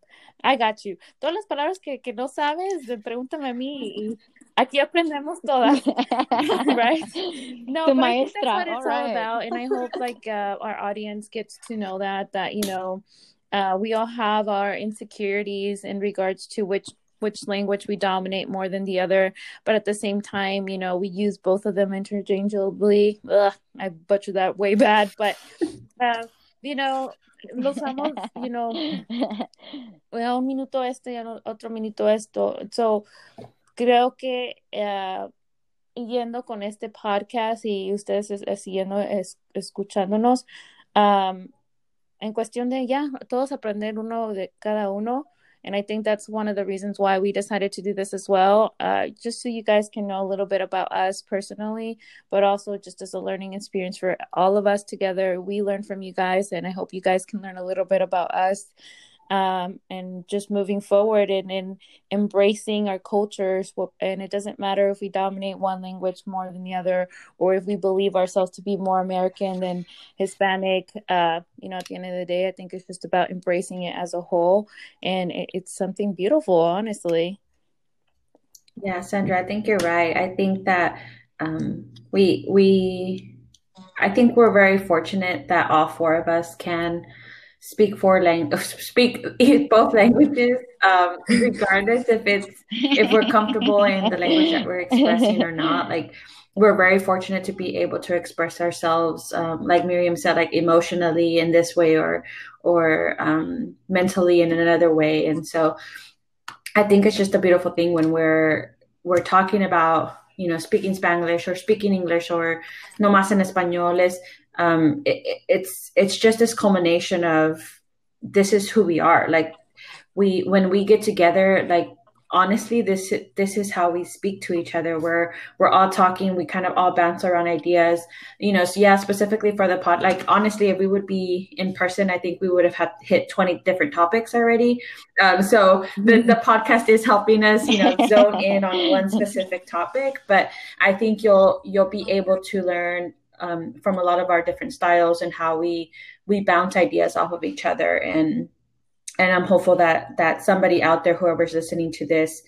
I got you. Todas las palabras que, que no sabes, pregúntame a mí y aquí aprendemos todas. right? No, tu maestra. that's what it's all, all about. And I hope like uh, our audience gets to know that, that, you know, uh, we all have our insecurities in regards to which which language we dominate more than the other but at the same time you know we use both of them interchangeably Ugh, i butchered that way bad but uh, you know lo usamos, you know, un minuto esto y otro minuto esto. So, creo que uh, yendo con este podcast y ustedes siguiendo es, escuchándonos, um, en cuestión de ya, todos aprender uno de cada uno And I think that's one of the reasons why we decided to do this as well, uh, just so you guys can know a little bit about us personally, but also just as a learning experience for all of us together. We learn from you guys, and I hope you guys can learn a little bit about us um, and just moving forward and, and embracing our cultures. And it doesn't matter if we dominate one language more than the other, or if we believe ourselves to be more American than Hispanic. Uh, you know, at the end of the day, I think it's just about embracing it as a whole, and it, it's something beautiful, honestly. Yeah, Sandra, I think you're right. I think that um, we we I think we're very fortunate that all four of us can speak four language speak both languages um, regardless if it's if we're comfortable in the language that we're expressing or not. Like we're very fortunate to be able to express ourselves um, like miriam said like emotionally in this way or or um, mentally in another way. And so i think it's just a beautiful thing when we're we're talking about you know speaking spanish or speaking english or no más en español is um, it, it's it's just this culmination of this is who we are. Like we when we get together, like honestly this this is how we speak to each other. We're we're all talking. We kind of all bounce around ideas. You know so yeah specifically for the pod like honestly if we would be in person i think we would have had hit 20 different topics already. Um, so the, the podcast is helping us you know zone in on one specific topic but i think you'll you'll be able to learn um, from a lot of our different styles and how we we bounce ideas off of each other. And and I'm hopeful that that somebody out there, whoever's listening to this,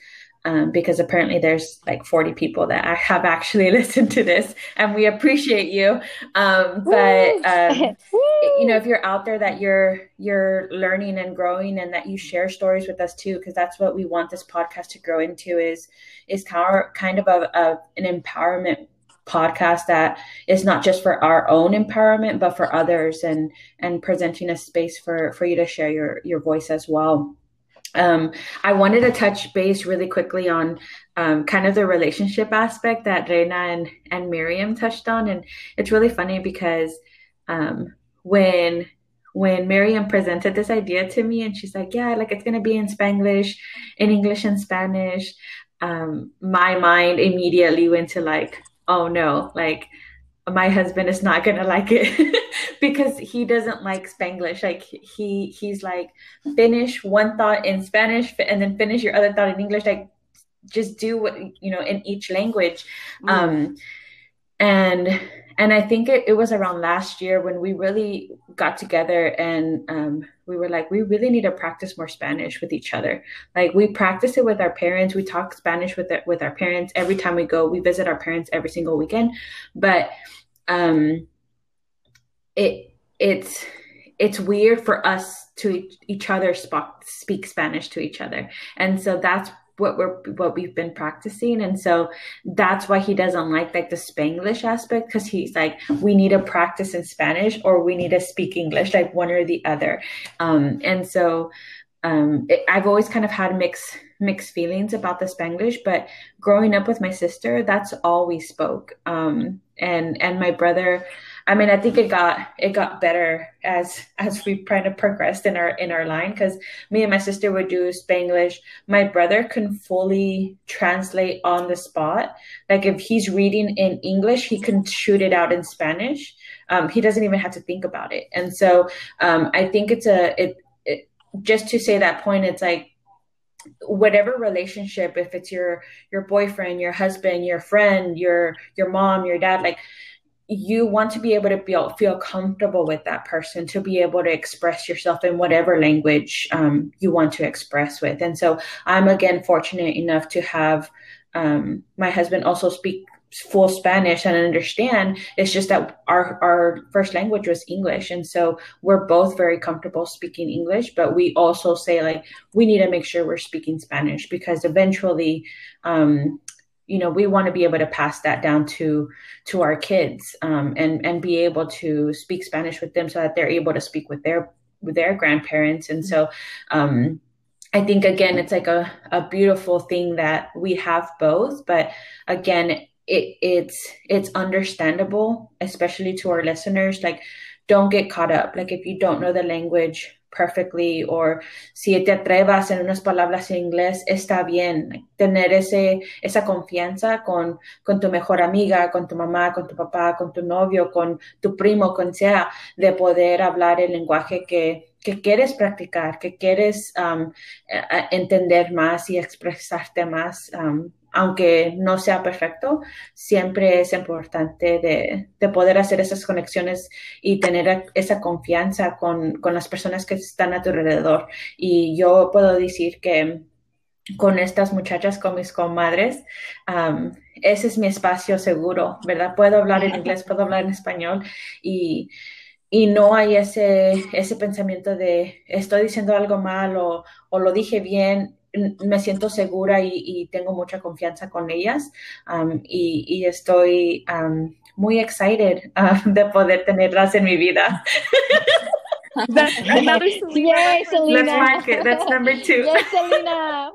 um, because apparently there's like 40 people that I have actually listened to this, and we appreciate you. Um, but um, you know, if you're out there, that you're you're learning and growing, and that you share stories with us too, because that's what we want this podcast to grow into is is kind of a, a an empowerment podcast that is not just for our own empowerment but for others and and presenting a space for for you to share your your voice as well um, I wanted to touch base really quickly on um, kind of the relationship aspect that Reina and, and Miriam touched on. And it's really funny because um, when when Miriam presented this idea to me and she's like, yeah, like it's going to be in Spanglish, in English and Spanish, um, my mind immediately went to like, oh no, like my husband is not gonna like it because he doesn't like Spanglish. Like he he's like finish one thought in Spanish and then finish your other thought in English. Like just do what you know in each language. Mm. Um and and I think it, it was around last year when we really got together and um, we were like, we really need to practice more Spanish with each other. Like we practice it with our parents. We talk Spanish with it, with our parents every time we go. We visit our parents every single weekend, but um, it it's it's weird for us to each other speak Spanish to each other, and so that's what we're what we've been practicing. And so that's why he doesn't like like the spanglish aspect because he's like we need to practice in spanish or we need to speak english like one or the other. Um and so um it, i've always kind of had mixed mixed feelings about the spanglish but growing up with my sister that's all we spoke. Um and and my brother I mean, I think it got it got better as as we kind of progressed in our in our line because me and my sister would do Spanglish. My brother can fully translate on the spot. Like if he's reading in English, he can shoot it out in Spanish. Um, he doesn't even have to think about it. And so um, I think it's a it, it just to say that point. It's like whatever relationship if it's your your boyfriend your husband your friend your your mom your dad like you want to be able to be, feel comfortable with that person to be able to express yourself in whatever language um, you want to express with. And so i'm again fortunate enough to have um, my husband also speak full spanish and understand. It's just that our our first language was english. And so we're both very comfortable speaking english but we also say like we need to make sure we're speaking spanish because eventually um, you know we want to be able to pass that down to to our kids um, and and be able to speak spanish with them so that they're able to speak with their with their grandparents. And so um, i think again it's like a, a beautiful thing that we have both but again it it's it's understandable especially to our listeners like don't get caught up. Like if you don't know the language perfectly or si te atrevas en unas palabras en inglés, está bien. Tener ese, esa confianza con, con tu mejor amiga, con tu mamá, con tu papá, con tu novio, con tu primo, con sea, de poder hablar el lenguaje que, que quieres practicar, que quieres um, entender más y expresarte más. Um, aunque no sea perfecto, siempre es importante de, de, poder hacer esas conexiones y tener esa confianza con, las personas que están a tu alrededor. Y yo puedo decir que con estas muchachas, con mis comadres, um, ese es mi espacio seguro, ¿verdad? Puedo hablar en inglés, puedo hablar en español y y no hay ese, ese pensamiento de estoy diciendo algo mal o lo dije bien me siento segura y, tengo mucha confianza con ellas um, y, estoy um, muy excited uh, de poder tenerlas en mi vida. That's another Yay, Selena. Let's mark it. That's number two. Yes, Selena.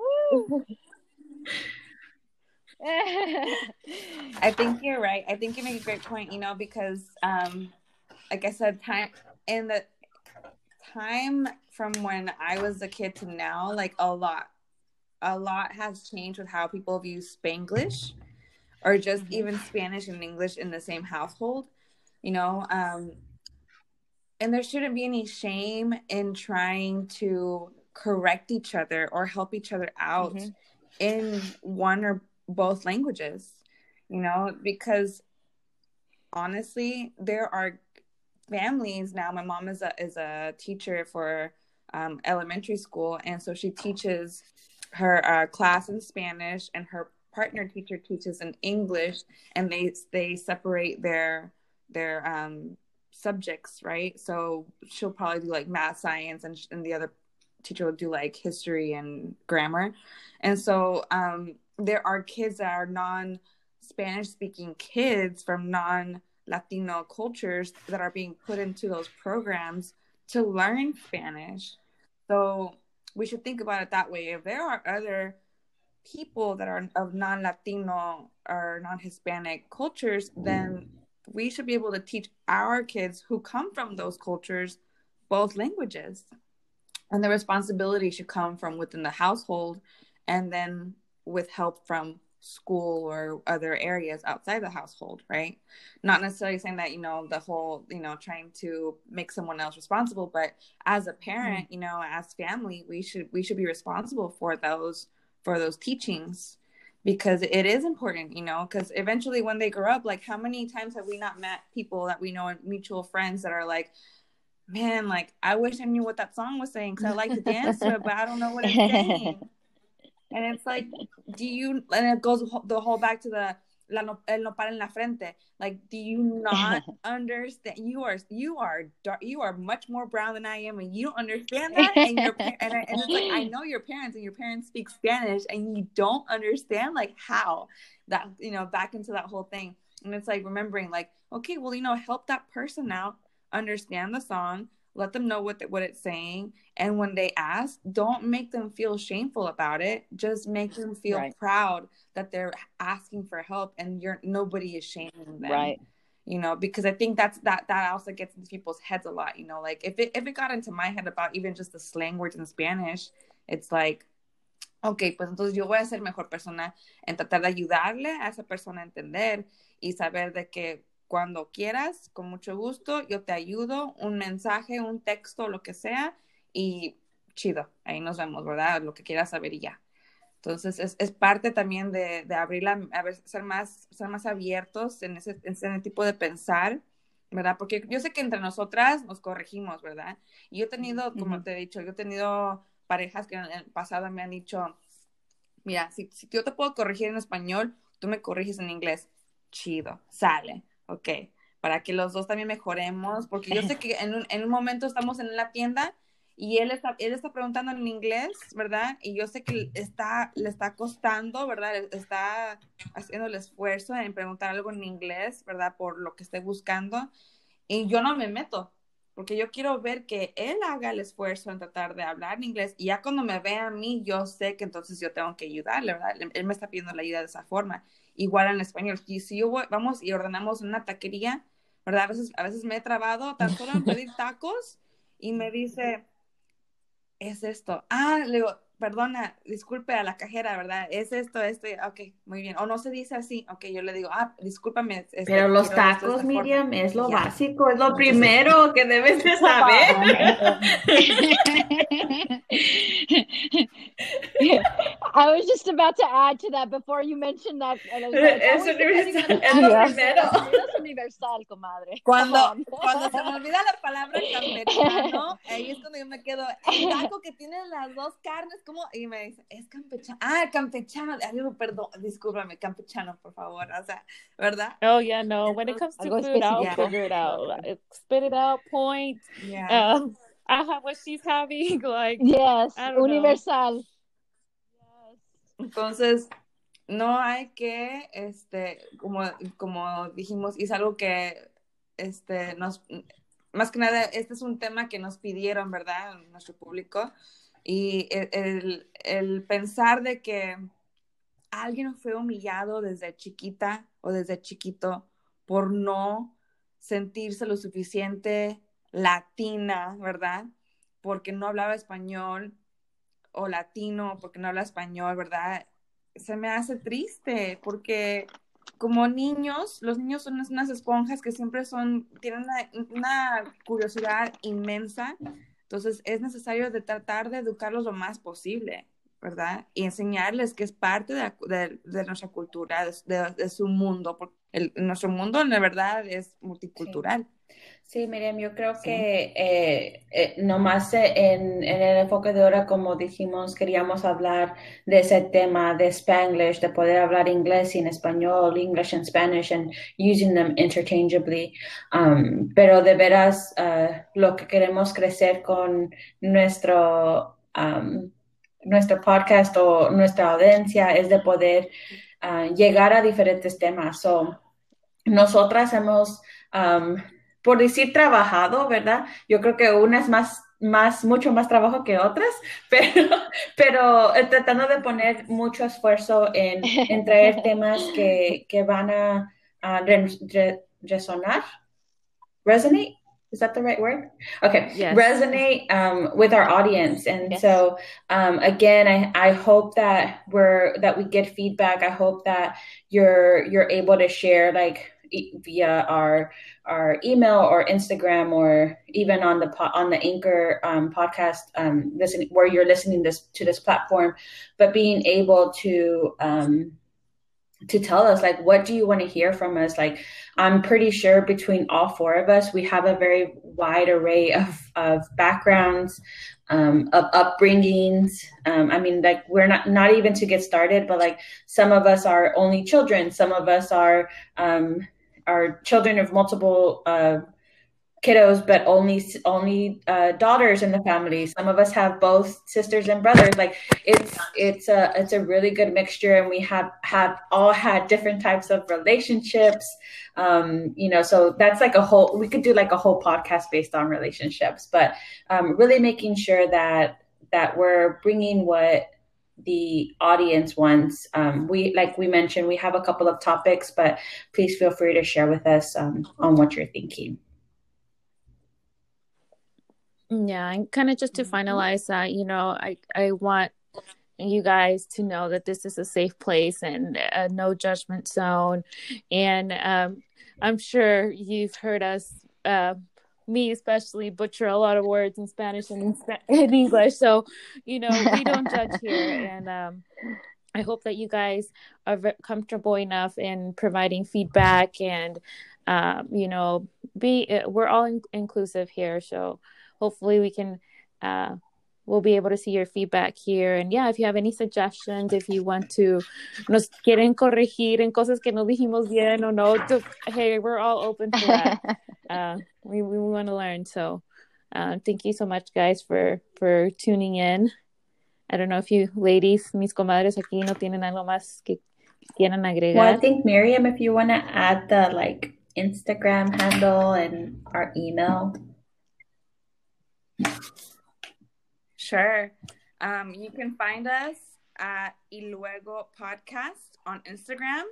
I think you're right. I think you make a great point, you know, because um like I said, time in the time from when I was a kid to now, like a lot, a lot has changed with how people view Spanglish or just Mhm. even Spanish and English in the same household, you know. Um, and there shouldn't be any shame in trying to correct each other or help each other out Mhm. in one or both languages, you know, because honestly, there are families now. My mom is a is a teacher for um, elementary school, and so she teaches her uh, class in Spanish, and her partner teacher teaches in English, and they they separate their their um, subjects, right? So she'll probably do like math, science, and, and the other teacher will do like history and grammar, and so um, there are kids that are non Spanish speaking kids from non Latino cultures that are being put into those programs to learn Spanish. So we should think about it that way. If there are other people that are of non Latino or non Hispanic cultures, then we should be able to teach our kids who come from those cultures both languages. And the responsibility should come from within the household and then with help from school or other areas outside the household, right? Not necessarily saying that, you know, the whole, you know, trying to make someone else responsible, but as a parent, mm-hmm. you know, as family, we should we should be responsible for those for those teachings because it is important, you know, because eventually when they grow up, like how many times have we not met people that we know and mutual friends that are like, man, like I wish I knew what that song was saying because I like to dance to it, but I don't know what it's saying. And it's like, do you? And it goes the whole back to the la no, el nopal en la frente. Like, do you not understand? You are you are dark. You are much more brown than I am, and you don't understand that. And your and, I, and it's like I know your parents, and your parents speak Spanish, and you don't understand like how that you know back into that whole thing. And it's like remembering, like, okay, well, you know, help that person out, understand the song, let them know what the, what it's saying and when they ask don't make them feel shameful about it just make them feel Right. proud that they're asking for help and you're nobody is shaming them Right. you know because i think that's that that also gets into people's heads a lot you know like if it if it got into my head about even just the slang words in spanish it's like ok pues entonces yo voy a ser mejor persona en tratar de ayudarle a esa persona a entender y saber de que cuando quieras, con mucho gusto, yo te ayudo, un mensaje, un texto, lo que sea, y chido, ahí nos vemos, ¿verdad? Lo que quieras saber y ya. Entonces, es, es parte también de, de abrir la, a ver, ser más, ser más abiertos en ese, en ese tipo de pensar, ¿verdad? Porque yo sé que entre nosotras nos corregimos, ¿verdad? Y yo he tenido, como te he dicho, yo he tenido parejas que en el pasado me han dicho, mira, si, si yo te puedo corregir en español, tú me corriges en inglés, chido, sale, ok, para que los dos también mejoremos, porque yo sé que en un, en un momento estamos en la tienda y él está, él está preguntando en inglés, ¿verdad? Y yo sé que está, le está costando, ¿verdad? Está haciendo el esfuerzo en preguntar algo en inglés, ¿verdad? Por lo que esté buscando. Y yo no me meto, porque yo quiero ver que él haga el esfuerzo en tratar de hablar en inglés. Y ya cuando me ve a mí, yo sé que entonces yo tengo que ayudarle, ¿verdad? Él me está pidiendo la ayuda de esa forma. Igual en español. Y si yo voy, vamos y ordenamos una taquería, ¿verdad? A veces, a veces me he trabado tan solo en pedir tacos y me dice, es esto. Ah, le digo, perdona, disculpe a la cajera, ¿verdad? Es esto, esto, ok, muy bien. O no se dice así, ok, yo le digo, ah, discúlpame. este, Pero los tacos. Miriam, es lo básico, es lo primero que debes de saber. I was just about to add to that before you mentioned that. like, Es universal, es lo primero. Es universal, comadre. Cuando, cuando se me olvida la palabra campechano, ahí es cuando yo me quedo, el taco que tiene las dos carnes, ¿cómo? Y me dice, es campechano. Ah, campechano. Perdón, discúlpame, campechano, por favor. O sea, ¿verdad? Oh yeah, no. When it comes to Algo food, I'll figure it out. Like, spit it out, point. Yeah. Um, I have what she's having. Like, Yes, universal. Entonces, no hay que, este, como, como dijimos, y es algo que, este, nos, más que nada, este es un tema que nos pidieron, ¿verdad? Nuestro público. Y el, el, el pensar de que alguien fue humillado desde chiquita o desde chiquito por no sentirse lo suficiente latina, ¿verdad? porque no hablaba español o latino porque no habla español, ¿verdad? Se me hace triste porque como niños, los niños son unas esponjas que siempre son, tienen una, curiosidad inmensa, entonces es necesario de tratar de educarlos lo más posible, ¿verdad? Y enseñarles que es parte de, nuestra cultura, de, su mundo, porque nuestro mundo, la verdad, es multicultural. Sí, Miriam, yo creo que eh, eh, nomás en, en, el enfoque de ahora, como dijimos, queríamos hablar de ese tema de Spanglish, de poder hablar inglés y en español, English and Spanish, and using them interchangeably. Um, pero de veras, uh, lo que queremos crecer con nuestro, um, nuestro podcast o nuestra audiencia es de poder uh, llegar a diferentes temas. So, nosotras hemos... Um, por decir trabajado, ¿verdad? Yo creo que una es más, más, mucho más trabajo que otras, pero, pero eh, tratando de poner mucho esfuerzo en, en traer temas que, que van a, a resonar, resonate. Is that the right word? Okay. Yes. Resonate um, with our audience. And yes. so, um, again, I, I hope that we're, that we get feedback. I hope that you're, you're able to share like via our our email or Instagram or even on the on the Anchor um, podcast, um, listen where you're listening this to this platform, but being able to um, to tell us like what do you want to hear from us? Like i'm pretty sure between all four of us we have a very wide array of of backgrounds um, of upbringings. Um, i mean like we're not not even to get started but like some of us are only children. Some of us are um, are children of multiple uh, kiddos, but only only uh, daughters in the family. Some of us have both sisters and brothers. Like it's it's a it's a really good mixture, and we have have all had different types of relationships. Um, you know, so that's like a whole. We could do like a whole podcast based on relationships, but um, really making sure that that we're bringing what the audience wants. Um, we, like we mentioned, we have a couple of topics, but please feel free to share with us um, on what you're thinking. Yeah, and kind of just to finalize that, you know, I I want you guys to know that this is a safe place and a no judgment zone, and um, I'm sure you've heard us. Uh, me especially butcher a lot of words in Spanish and in, English. So, you know, we don't judge here. And um, I hope that you guys are comfortable enough in providing feedback and, um, you know, be, uh, we're all in- inclusive here. So hopefully we can, uh, we'll be able to see your feedback here. And yeah, if you have any suggestions, if you want to nos quieren corregir en cosas que no dijimos bien o no, to, hey, we're all open for that. uh, we, we want to learn. So uh, thank you so much, guys, for, for tuning in. I don't know if you ladies, mis comadres aquí no tienen algo más que quieran agregar. Well, I think Miriam, if you want to add the like Instagram handle and our email. Sure. Um, you can find us at Yluego Podcast on Instagram.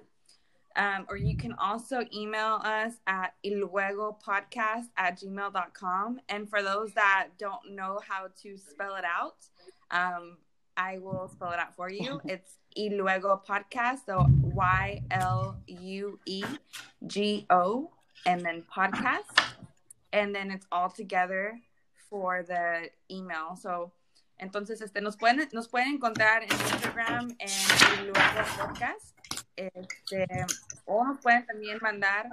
Um, or you can also email us at yluegopodcast at gmail.com. And for those that don't know how to spell it out, um, I will spell it out for you. It's Yluego Podcast, so Y L U E G O, and then podcast. And then it's all together for the email. So Entonces, este, nos pueden, nos pueden encontrar en Instagram en luego podcast. Este, o nos pueden también mandar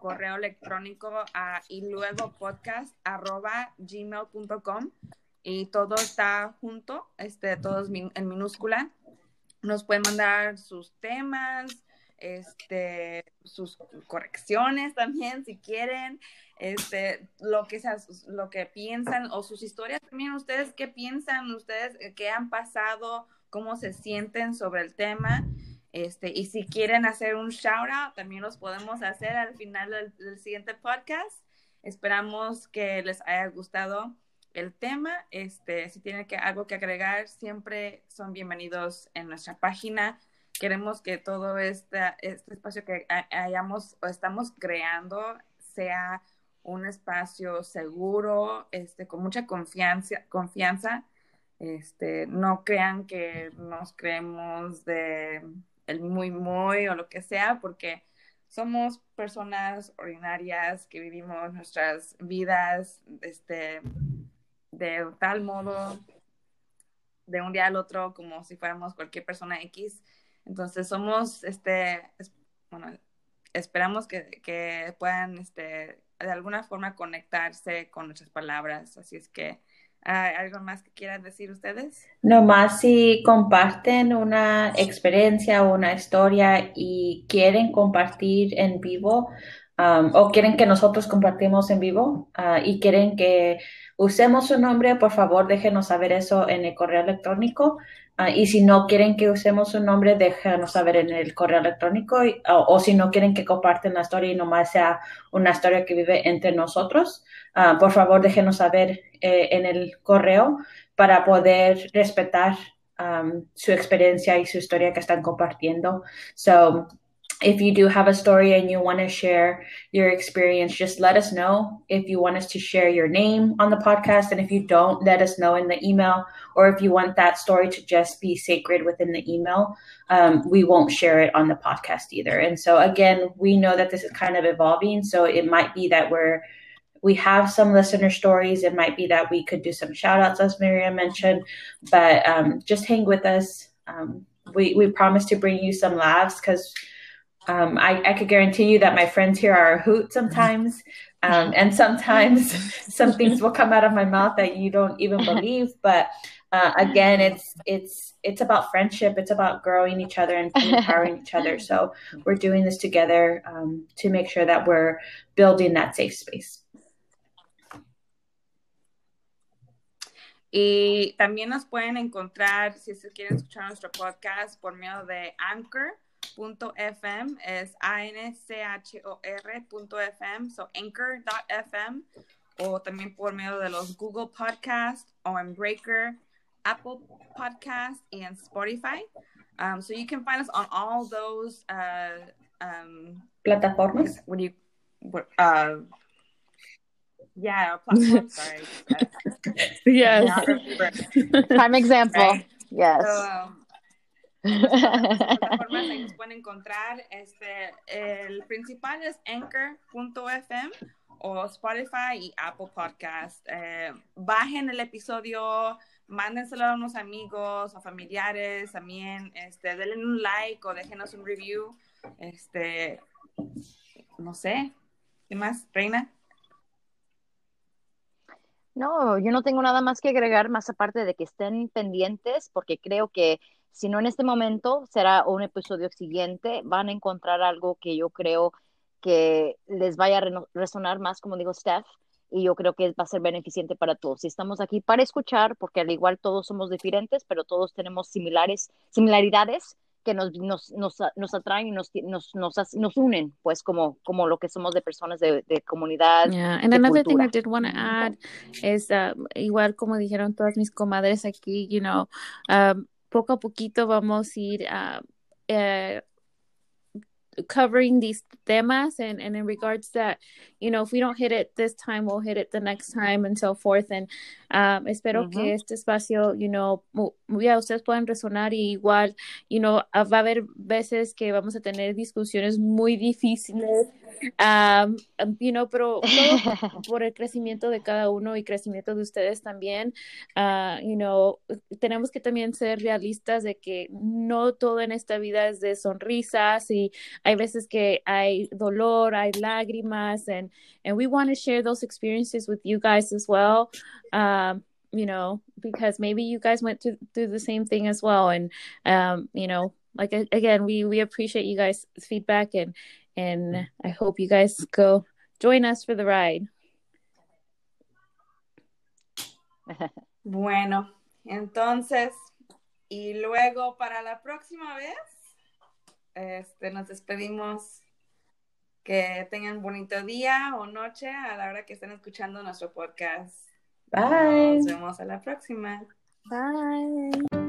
correo electrónico a y luego podcast arroba gmail.com y todo está junto, este, todos en minúscula. Nos pueden mandar sus temas, este, sus correcciones también si quieren, este, lo que sea, lo que piensan o sus historias también, ustedes qué piensan, ustedes eh, qué han pasado, cómo se sienten sobre el tema. Este, y si quieren hacer un shout out, también los podemos hacer al final del, siguiente podcast. Esperamos que les haya gustado el tema. Este, si tienen que, algo que agregar, siempre son bienvenidos en nuestra página queremos que todo este, este espacio que hayamos o estamos creando sea un espacio seguro, este, con mucha confianza, confianza. Este, no crean que nos creemos de el muy muy o lo que sea, porque somos personas ordinarias que vivimos nuestras vidas este, de tal modo, de un día al otro, como si fuéramos cualquier persona X. Entonces somos, este, bueno, esperamos que, puedan, este, de alguna forma conectarse con nuestras palabras. Así es que, ¿algo más que quieran decir ustedes? No más si comparten una experiencia o una historia y quieren compartir en vivo um, o quieren que nosotros compartimos en vivo uh, y quieren que usemos su nombre, por favor déjenos saber eso en el correo electrónico. Uh, y si no quieren que usemos su nombre, déjenos saber en el correo electrónico. o, si no quieren que comparten la historia y nomás sea una historia que vive entre nosotros, uh, por favor déjenos saber eh, en el correo para poder respetar um, su experiencia y su historia que están compartiendo. So, if you do have a story and you want to share your experience, just let us know. If you want us to share your name on the podcast, and if you don't, let us know in the email. Or if you want that story to just be sacred within the email, um, we won't share it on the podcast either. And so, again, we know that this is kind of evolving. So it might be that we're we have some listener stories. It might be that we could do some shout outs, as Miriam mentioned, but um, just hang with us. Um, we, we promise to bring you some laughs because um, I, I could guarantee you that my friends here are a hoot sometimes. Um, and sometimes some things will come out of my mouth that you don't even believe. But uh, again, it's it's it's about friendship. It's about growing each other and empowering each other. So we're doing this together um, to make sure that we're building that safe space. Y también nos pueden encontrar, si se quieren escuchar nuestro podcast, por medio de Anchor anchor.fm es A-N-C-H-O-R.fm, so anchor.fm, o también por medio de los Google Podcast o en Breaker, Apple Podcast, and Spotify. Um, so you can find us on all those uh, um, plataformas. What do you, what, uh, yeah, platforms, sorry. yes. Prime example. Right? Yes. So, um, plataformas ahí nos pueden encontrar. Este, el principal es anchor.fm o Spotify y Apple Podcast. Eh, bajen el episodio, mándenselo a unos amigos o familiares también. Este, denle un like o déjenos un review. Este, no sé. ¿Qué más, Reina? No, yo no tengo nada más que agregar, más aparte de que estén pendientes, porque creo que si no en este momento, será un episodio siguiente, van a encontrar algo que yo creo que les vaya a resonar más, como digo Steph, y yo creo que va a ser beneficiente para todos. Y estamos aquí para escuchar, porque al igual todos somos diferentes, pero todos tenemos similares, similaridades que nos, nos, nos, nos atraen y nos, nos, nos, nos, unen, pues como, como lo que somos de personas de, de comunidad. Yeah, and de another cultura. thing I did want to add is, um, igual como dijeron todas mis comadres aquí, you know, um, poco a poquito vamos a ir uh, uh, covering these temas and, and in regards that you know if we don't hit it this time we'll hit it the next time and so forth and um, espero uh -huh. que este espacio you know ya ustedes puedan resonar y igual you know va a haber veces que vamos a tener discusiones muy difíciles um, you know pero todo por el crecimiento de cada uno y crecimiento de ustedes también uh, you know tenemos que también ser realistas de que no todo en esta vida es de sonrisas y hay veces que hay dolor, hay lágrimas, and and we want to share those experiences with you guys as well. Um, you know, because maybe you guys went through through the same thing as well, and um, you know, like again, we we appreciate you guys' feedback, and and I hope you guys go join us for the ride. Bueno, entonces, y luego para la próxima vez Este, nos despedimos. Que tengan bonito día o noche a la hora que estén escuchando nuestro podcast. Bye. Nos vemos a la próxima. Bye.